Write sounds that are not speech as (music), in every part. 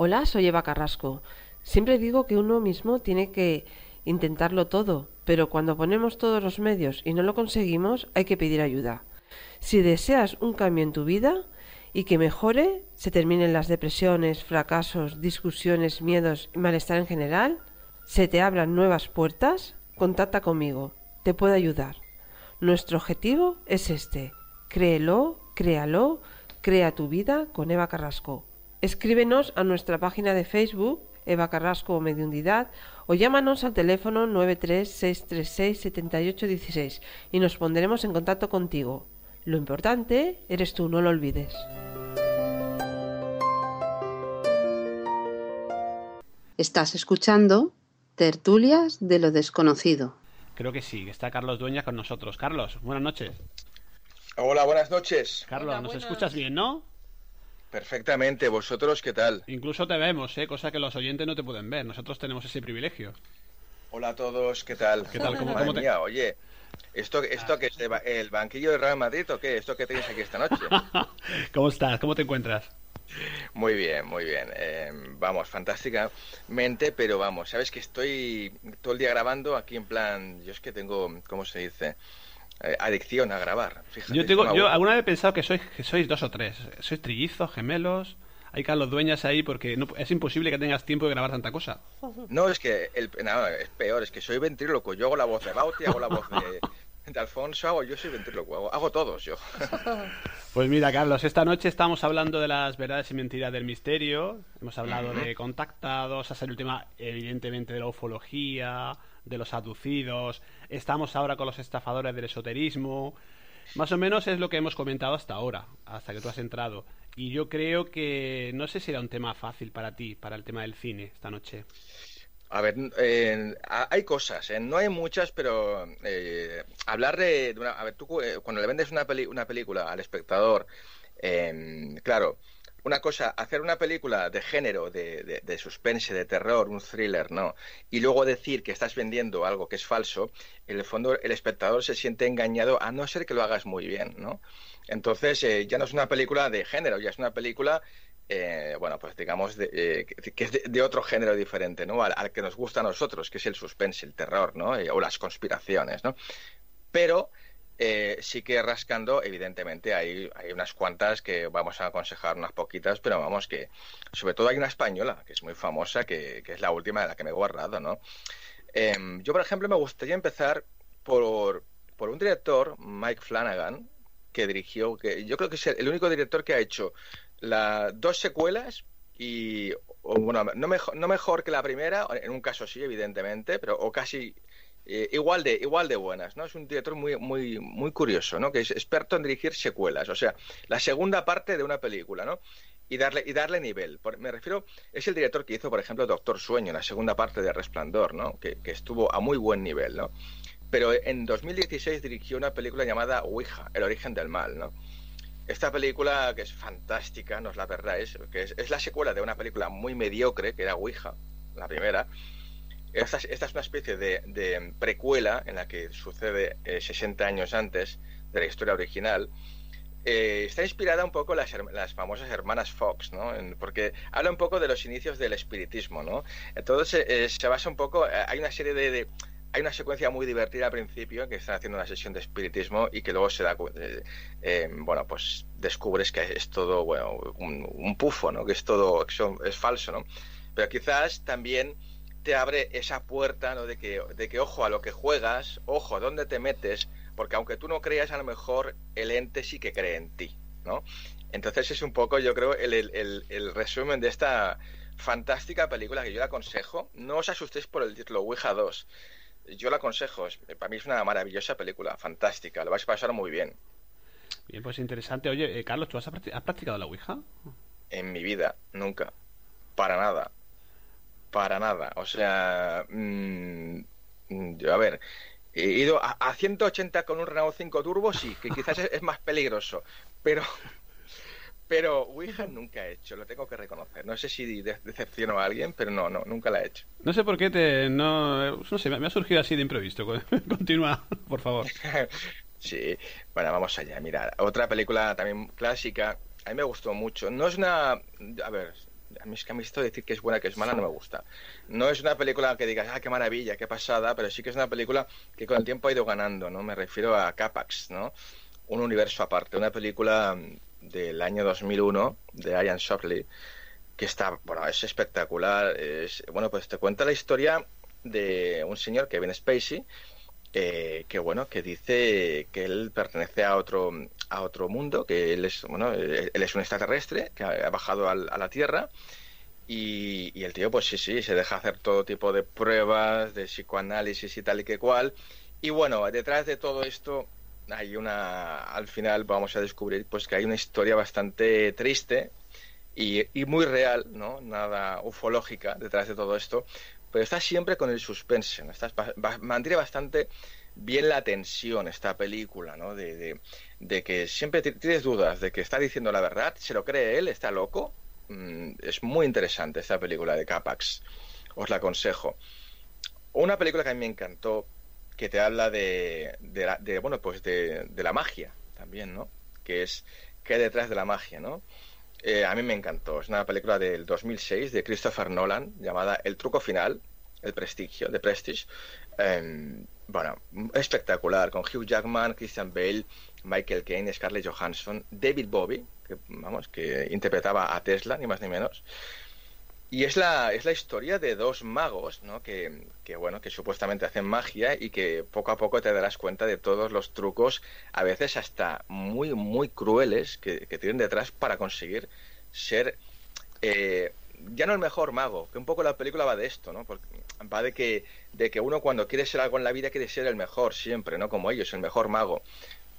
Hola, soy Eva Carrasco. Siempre digo que uno mismo tiene que intentarlo todo, pero cuando ponemos todos los medios y no lo conseguimos, hay que pedir ayuda. Si deseas un cambio en tu vida y que mejore, se terminen las depresiones, fracasos, discusiones, miedos y malestar en general, se te abran nuevas puertas, contacta conmigo, te puedo ayudar. Nuestro objetivo es este, créelo, créalo, crea tu vida con Eva Carrasco. Escríbenos a nuestra página de Facebook, Eva Carrasco o Mediundidad, o llámanos al teléfono 936367816 y nos pondremos en contacto contigo. Lo importante eres tú, no lo olvides. Estás escuchando Tertulias de lo Desconocido. Creo que sí, que está Carlos Dueña con nosotros. Carlos, buenas noches. Hola, buenas noches. Carlos, Hola, nos escuchas bien, ¿no? Perfectamente, vosotros qué tal? Incluso te vemos, ¿eh? Cosa que los oyentes no te pueden ver. Nosotros tenemos ese privilegio. Hola a todos, ¿qué tal? ¿Qué tal? ¿Cómo- te- mía, oye, ¿esto, esto que es de ba- el banquillo de Real Madrid o qué? ¿Esto que tenéis aquí esta noche? (laughs) ¿Cómo estás? ¿Cómo te encuentras? Muy bien, muy bien. Eh, vamos, fantásticamente, pero vamos, sabes que estoy todo el día grabando aquí en plan, yo es que tengo, ¿cómo se dice? Eh, adicción a grabar. Fíjate, Yo, tengo, yo alguna vez he pensado que sois, que sois dos o tres. Sois trillizos, gemelos. Hay Carlos Dueñas ahí porque no- es imposible que tengas tiempo de grabar tanta cosa. No, es que el, no, es peor, es que soy ventríloco. Yo hago la voz de Bauti, hago la voz de, de Alfonso, hago, yo soy ventríloco, hago, hago todos yo. (laughs) Pues mira, Carlos, esta noche estamos hablando de las verdades y mentiras del misterio. Hemos hablado de contactados, ha salido el tema, evidentemente, de la ufología, de los aducidos. Estamos ahora con los estafadores del esoterismo. Más o menos es lo que hemos comentado hasta ahora, hasta que tú has entrado. Y yo creo que no sé si era un tema fácil para ti, para el tema del cine, esta noche. A ver, eh, ha- hay cosas, ¿eh? no hay muchas, pero eh, hablar de, una... A ver, tú eh, cuando le vendes una, peli- una película al espectador, eh, claro, una cosa, hacer una película de género, de, de, de suspense, de terror, un thriller, ¿no? Y luego decir que estás vendiendo algo que es falso, en el fondo el espectador se siente engañado a no ser que lo hagas muy bien, ¿no? Entonces eh, ya no es una película de género, ya es una película eh, bueno, pues digamos, de, eh, que es de, otro género diferente, ¿no? Al, que nos gusta a nosotros, que es el suspense, el terror, ¿no? Eh, o las conspiraciones, ¿no? Pero sí que rascando, evidentemente, hay, hay unas cuantas que vamos a aconsejar, unas poquitas, pero vamos que, sobre todo hay una española, que es muy famosa, que, que es la última de la que me he guardado, ¿no? Em, yo, por ejemplo, me gustaría empezar por, por un director, Mike Flanagan, que dirigió, que yo creo que es el único director que ha hecho las dos secuelas y o, bueno, no mejor, no mejor que la primera, en un caso sí, evidentemente, pero o casi eh, igual de igual de buenas, ¿no? Es un director muy muy muy curioso, ¿no? Que es experto en dirigir secuelas, o sea, la segunda parte de una película, ¿no? Y darle y darle nivel. Por- me refiero, es el director que hizo, por ejemplo, Doctor Sueño, la segunda parte de Resplandor, ¿no? Que, que estuvo a muy buen nivel, ¿no? Pero en 2016 dirigió una película llamada Ouija, El origen del mal, ¿no? Esta película, que es fantástica, no es la verdad, es, que es, es la secuela de una película muy mediocre, que era Ouija, la primera. Esta, es- esta es una especie de, de precuela en la que sucede eh, 60 años antes de la historia original. Eh, está inspirada un poco las, las famosas hermanas Fox, ¿no? En- porque habla un poco de los inicios del espiritismo, ¿no? Entonces eh, se basa un poco, eh, hay una serie de, de- hay una secuencia muy divertida al principio que están haciendo una sesión de espiritismo y que luego se da eh, eh, bueno pues descubres que es todo bueno un, pufo no que es todo que es falso no pero quizás también te abre esa puerta ¿no? de que de que ojo a lo que juegas ojo a dónde te metes porque aunque tú no creas a lo mejor el ente sí que cree en ti no entonces es un poco yo creo el, el- el- resumen de esta fantástica película que yo le aconsejo. No os asustéis por el título Ouija 2 yo la aconsejo, es- para mí es una maravillosa película, fantástica, lo vais a pasar muy bien. Bien, pues interesante. Oye, eh, Carlos, ¿tú has, practicado la Ouija? En mi vida, nunca. Para nada. Para nada. O sea, mm, yo, a ver, he ido a, 180 con un Renault 5 Turbo, sí, que quizás es, más peligroso, pero pero Ouija nunca he hecho, lo tengo que reconocer. No sé si decepciono a alguien, pero no, no, nunca la he hecho. No sé por qué te, no, no sé, me ha surgido así de imprevisto. (laughs) Continúa, por favor. (laughs) sí, bueno, vamos allá. Mira, otra película también clásica, a mí me gustó mucho. No es una, a ver, a mí es que a mí esto de decir que es buena, que es mala, no me gusta. No es una película que digas, ah, qué maravilla, qué pasada, pero sí que es una película que con el tiempo ha ido ganando, ¿no? Me refiero a Capax, ¿no? Un universo aparte, una película del año 2001 de Ian Shopley que está, bueno, es espectacular. Es, bueno, pues te cuenta la historia de un señor, Kevin Spacey, eh, que bueno, que dice que él pertenece a otro, a otro mundo, que él es, bueno, él es un extraterrestre que ha bajado a la Tierra. Y, y, el tío, pues sí, sí, se deja hacer todo tipo de pruebas, de psicoanálisis y tal y que cual. Y bueno, detrás de todo esto hay una, al final vamos a descubrir pues que hay una historia bastante triste y, muy real, ¿no? Nada ufológica detrás de todo esto, pero está siempre con el suspense, ¿no? mantiene bastante bien la tensión esta película, ¿no? De, de, que siempre tienes dudas de que está diciendo la verdad, se lo cree él, está loco. Mm, es muy interesante esta película de Capax, os la aconsejo. Una película que a mí me encantó, que te habla de, de, bueno, pues de, la magia también, ¿no? Que es qué hay detrás de la magia, ¿no? Eh, a mí me encantó. Es una película del 2006 de Christopher Nolan llamada El truco final, el prestigio, de Prestige. Em, bueno, espectacular, con Hugh Jackman, Christian Bale, Michael Caine, Scarlett Johansson, David Bowie, que, vamos, que interpretaba a Tesla, ni más ni menos. Y es la, es la historia de dos magos, ¿no? Que, que, bueno, que supuestamente hacen magia y que poco a poco te darás cuenta de todos los trucos, a veces hasta muy, muy crueles, que, tienen detrás para conseguir ser eh, ya no el mejor mago, que un poco la película va de esto, ¿no? Porque va de que, de que uno cuando quiere ser algo en la vida quiere ser el mejor siempre, ¿no? Como ellos, el mejor mago.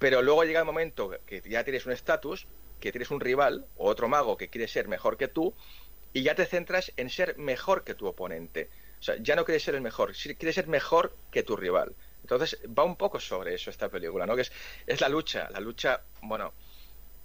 Pero luego llega el momento que ya tienes un estatus, que tienes un rival o otro mago que quiere ser mejor que tú y ya te centras en ser mejor que tu oponente. O sea, ya no quieres ser el mejor, quieres ser mejor que tu rival. Entonces va un poco sobre eso esta película, ¿no? Que es, es la lucha, la lucha, bueno,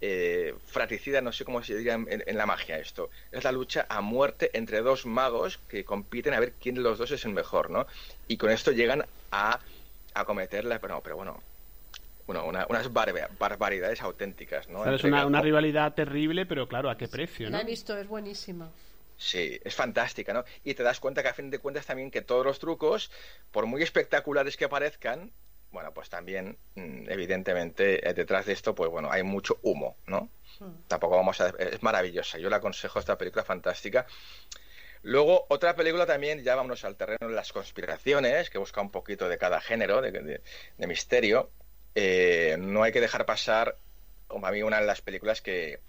eh, fratricida, no sé cómo se diría en, la magia esto. Es la lucha a muerte entre dos magos que compiten a ver quién de los dos es el mejor, ¿no? Y con esto llegan a, a cometerla, pero, pero bueno, bueno, unas barbaridades auténticas, ¿no? es una, rivalidad terrible, pero claro, ¿a qué precio, no? La he visto, es buenísima. Sí, es fantástica, ¿no? Y te das cuenta que a fin de cuentas también que todos los trucos, por muy espectaculares que parezcan, bueno, pues también, mm, evidentemente, eh, detrás de esto, pues bueno, hay mucho humo, ¿no? Tampoco vamos a... Es maravillosa, yo le aconsejo esta película fantástica. Luego, otra película también, ya vámonos al terreno de las conspiraciones, que busca un poquito de cada género, de misterio. Eh, no hay que dejar pasar, como a mí, una de las películas que,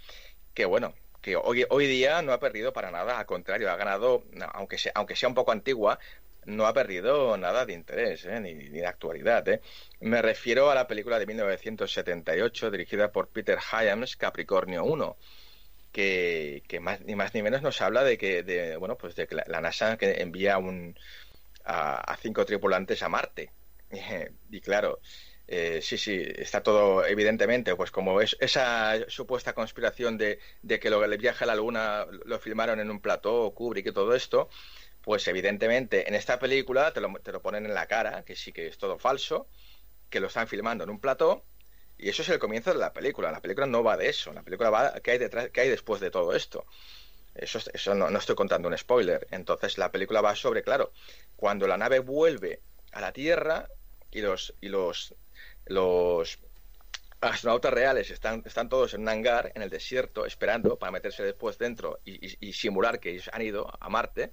que bueno, que hoy, hoy día no ha perdido para nada, al contrario, ha ganado, aunque sea, aunque sea un poco antigua, no ha perdido nada de interés, ¿eh? ni, de actualidad. ¿eh? Me refiero a la película de 1978, dirigida por Peter Hyams, Capricornio 1, que, que más, ni más ni menos nos habla de que, de, bueno, pues de que la, NASA que envía un, a, cinco tripulantes a Marte. (laughs) y claro, eh, sí, sí, está todo evidentemente, pues como es esa supuesta conspiración de, que lo, el viaje a la Luna lo filmaron en un plató, Kubrick y todo esto, pues evidentemente en esta película te lo, te lo ponen en la cara, que sí que es todo falso, que lo están filmando en un plató, y eso es el comienzo de la película. La película no va de eso, la película va qué hay detrás, qué hay después de todo esto. Eso, eso no, no estoy contando un spoiler. Entonces la película va sobre, claro, cuando la nave vuelve a la Tierra y los, y los los astronautas reales están, están todos en un hangar en el desierto esperando para meterse después dentro y, simular que ellos han ido a Marte.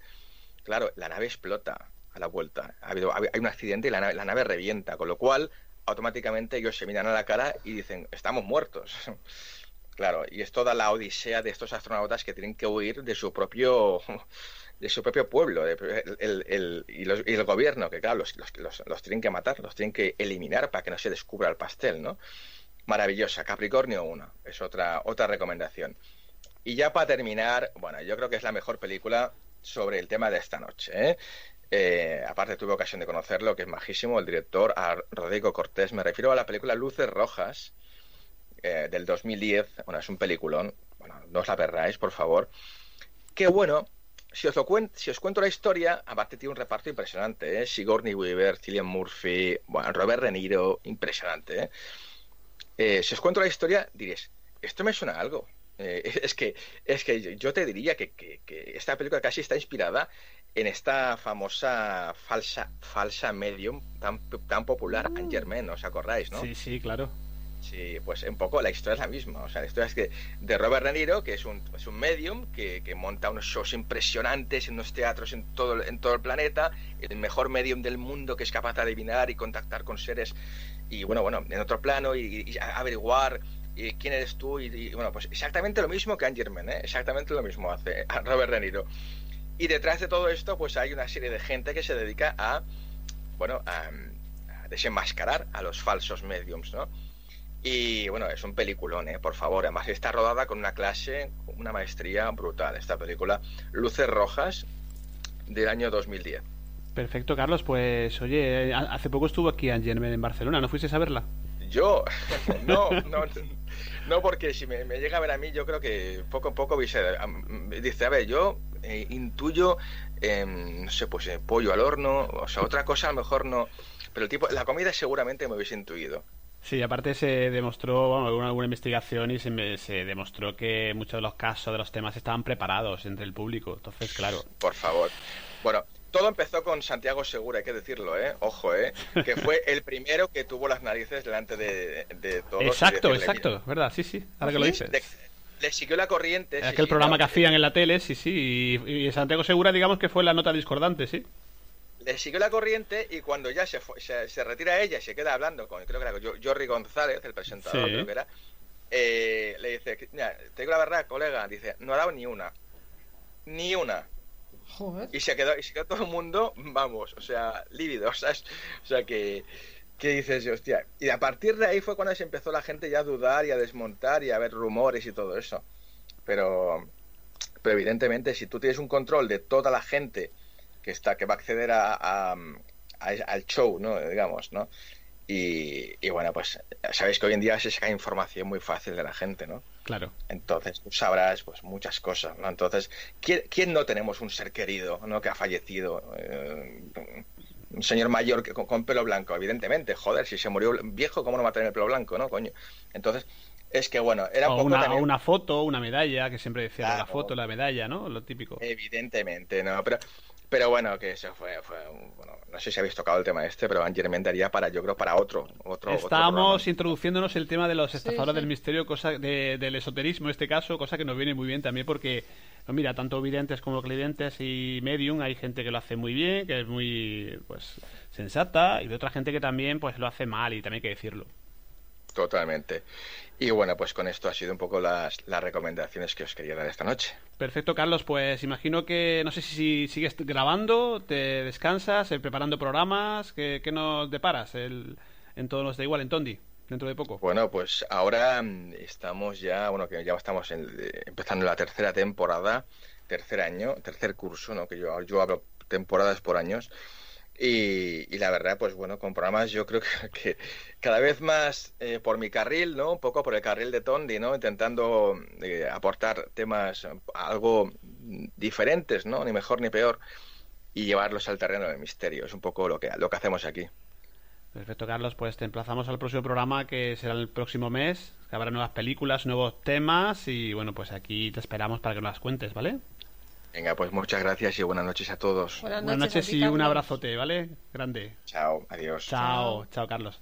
Claro, la nave explota a la vuelta. Ha habido, hay un accidente y la nave, la nave revienta, con lo cual automáticamente ellos se miran a la cara y dicen, estamos muertos. (laughs) claro, y es toda la odisea de estos astronautas que tienen que huir de su propio (laughs) de su propio pueblo el, y, el gobierno, que claro, los, los, los, tienen que matar, los tienen que eliminar para que no se descubra el pastel, ¿no? maravillosa. Capricornio 1 es otra, otra recomendación. Y ya para terminar, bueno, yo creo que es la mejor película sobre el tema de esta noche. ¿eh? Eh, aparte tuve ocasión de conocerlo, que es majísimo, el director Rodrigo Cortés. Me refiero a la película Luces Rojas eh, del 2010. Bueno, es un peliculón. Bueno, no os la perdáis, por favor. Qué bueno. Si os, lo si os cuento la historia, aparte tiene un reparto impresionante, ¿eh? Sigourney Weaver, Cillian Murphy, bueno, Robert De Niro, impresionante, ¿eh? Eh, si os cuento la historia, diréis, esto me suena a algo. Eh, (laughs) es que es que yo te diría que, esta película casi está inspirada en esta famosa falsa falsa medium tan, tan popular, Anne Germain, ¿os acordáis, no? Sí, sí, claro. Sí, pues un poco la historia es la misma. O sea, la historia es que de Robert De Niro, que es un, es un medium que, que, monta unos shows impresionantes en unos teatros en todo, en todo el planeta, el mejor medium del mundo que es capaz de adivinar y contactar con seres y bueno, bueno, en otro plano y, averiguar quién eres tú y, bueno, pues exactamente lo mismo que Angerman, ¿eh? exactamente lo mismo hace Robert De Niro. Y detrás de todo esto, pues hay una serie de gente que se dedica a, bueno, a, desenmascarar a los falsos mediums, ¿no? Y bueno, es un peliculón, ¿eh? por favor. Además, está rodada con una clase, una maestría brutal. Esta película, Luces Rojas, del año 2010. Perfecto, Carlos. Pues oye, hace poco estuvo aquí Angermen en Barcelona, ¿no fuiste a verla? Yo, (laughs) no, no, no, porque si me, llega a ver a mí, yo creo que poco a poco dice, a ver, yo eh, intuyo, no sé, pues eh, pollo al horno, o sea, otra cosa a lo mejor no, pero el tipo, la comida seguramente me hubiese intuido. Sí, aparte se demostró, bueno, alguna, alguna investigación y se, se, demostró que muchos de los casos, de los temas estaban preparados entre el público. Entonces, claro. Por favor. Bueno, todo empezó con Santiago Segura, hay que decirlo, ¿eh? Ojo, ¿eh? Que fue (laughs) el primero que tuvo las narices delante de, de todos. Exacto, exacto, ¿verdad? Sí, sí, ahora que lo dices. le siguió la corriente. Aquel programa que hacían en la tele, sí, sí. Y, Santiago Segura, digamos que fue la nota discordante, sí. Le siguió la corriente y cuando ya se, se, retira ella y se queda hablando con, creo que era González, el presentador, creo que era, eh, le dice, mira, te digo la verdad, colega, dice, no ha dado ni una. Ni una. Y se quedó, y se quedó todo el mundo, vamos, o sea, lívido, (laughs) O sea, que, ¿qué dices, hostia? Y a partir de ahí fue cuando se empezó la gente ya a dudar y a desmontar y a ver rumores y todo eso. Pero, pero evidentemente, si tú tienes un control de toda la gente que está, que va a acceder a, al show, ¿no? Digamos, ¿no? Y, bueno, pues sabéis que hoy en día se saca información muy fácil de la gente, ¿no? Claro. Entonces tú sabrás pues muchas cosas, ¿no? Entonces, ¿quién, no tenemos un ser querido, ¿no? Que ha fallecido? Eh, un señor mayor que, con, pelo blanco, evidentemente, joder, si se murió viejo, ¿cómo no va a tener el pelo blanco, no, coño? Entonces, es que bueno, era un poco una, una foto, una medalla, que siempre decía la foto, la medalla, ¿no? Lo típico. Evidentemente, no, pero pero bueno, que eso fue, fue bueno, no sé si habéis tocado el tema este, pero Angermen daría para, yo creo, para otro. otro Estábamos introduciéndonos el tema de los estafadores del misterio, cosa del esoterismo en este caso, cosa que nos viene muy bien también porque, mira, tanto videntes como clientes y medium, hay gente que lo hace muy bien, que es muy, pues, sensata, y de otra gente que también, pues, lo hace mal y también hay que decirlo. Totalmente. Y bueno, pues con esto ha sido un poco las, las recomendaciones que os quería dar esta noche. Perfecto, Carlos. Pues imagino que, no sé si sigues grabando, te descansas, eh, preparando programas. ¿Qué, nos deparas el, en todos los de igual en Tondi? Dentro de poco. Bueno, pues ahora mm, estamos ya, bueno, que ya estamos empezando la tercera temporada, tercer año, tercer curso, ¿no? Que yo, yo hablo temporadas por años. Y, la verdad, pues bueno, con programas yo creo (laughs) que, cada vez más eh, por mi carril, ¿no? Un poco por el carril de Tondi, ¿no? Intentando eh, aportar temas algo diferentes, ¿no? Ni mejor ni peor. Y llevarlos al terreno del misterio. Es un poco lo que, lo que hacemos aquí. Perfecto, Carlos. Pues te emplazamos al próximo programa que será el próximo mes. Que habrá nuevas películas, nuevos temas. Y bueno, pues aquí te esperamos para que nos las cuentes, ¿vale? Venga, pues muchas gracias y buenas noches a todos. Buenas noches, y un abrazote, ¿vale? Grande. Chao, adiós. Chao, chao, Carlos.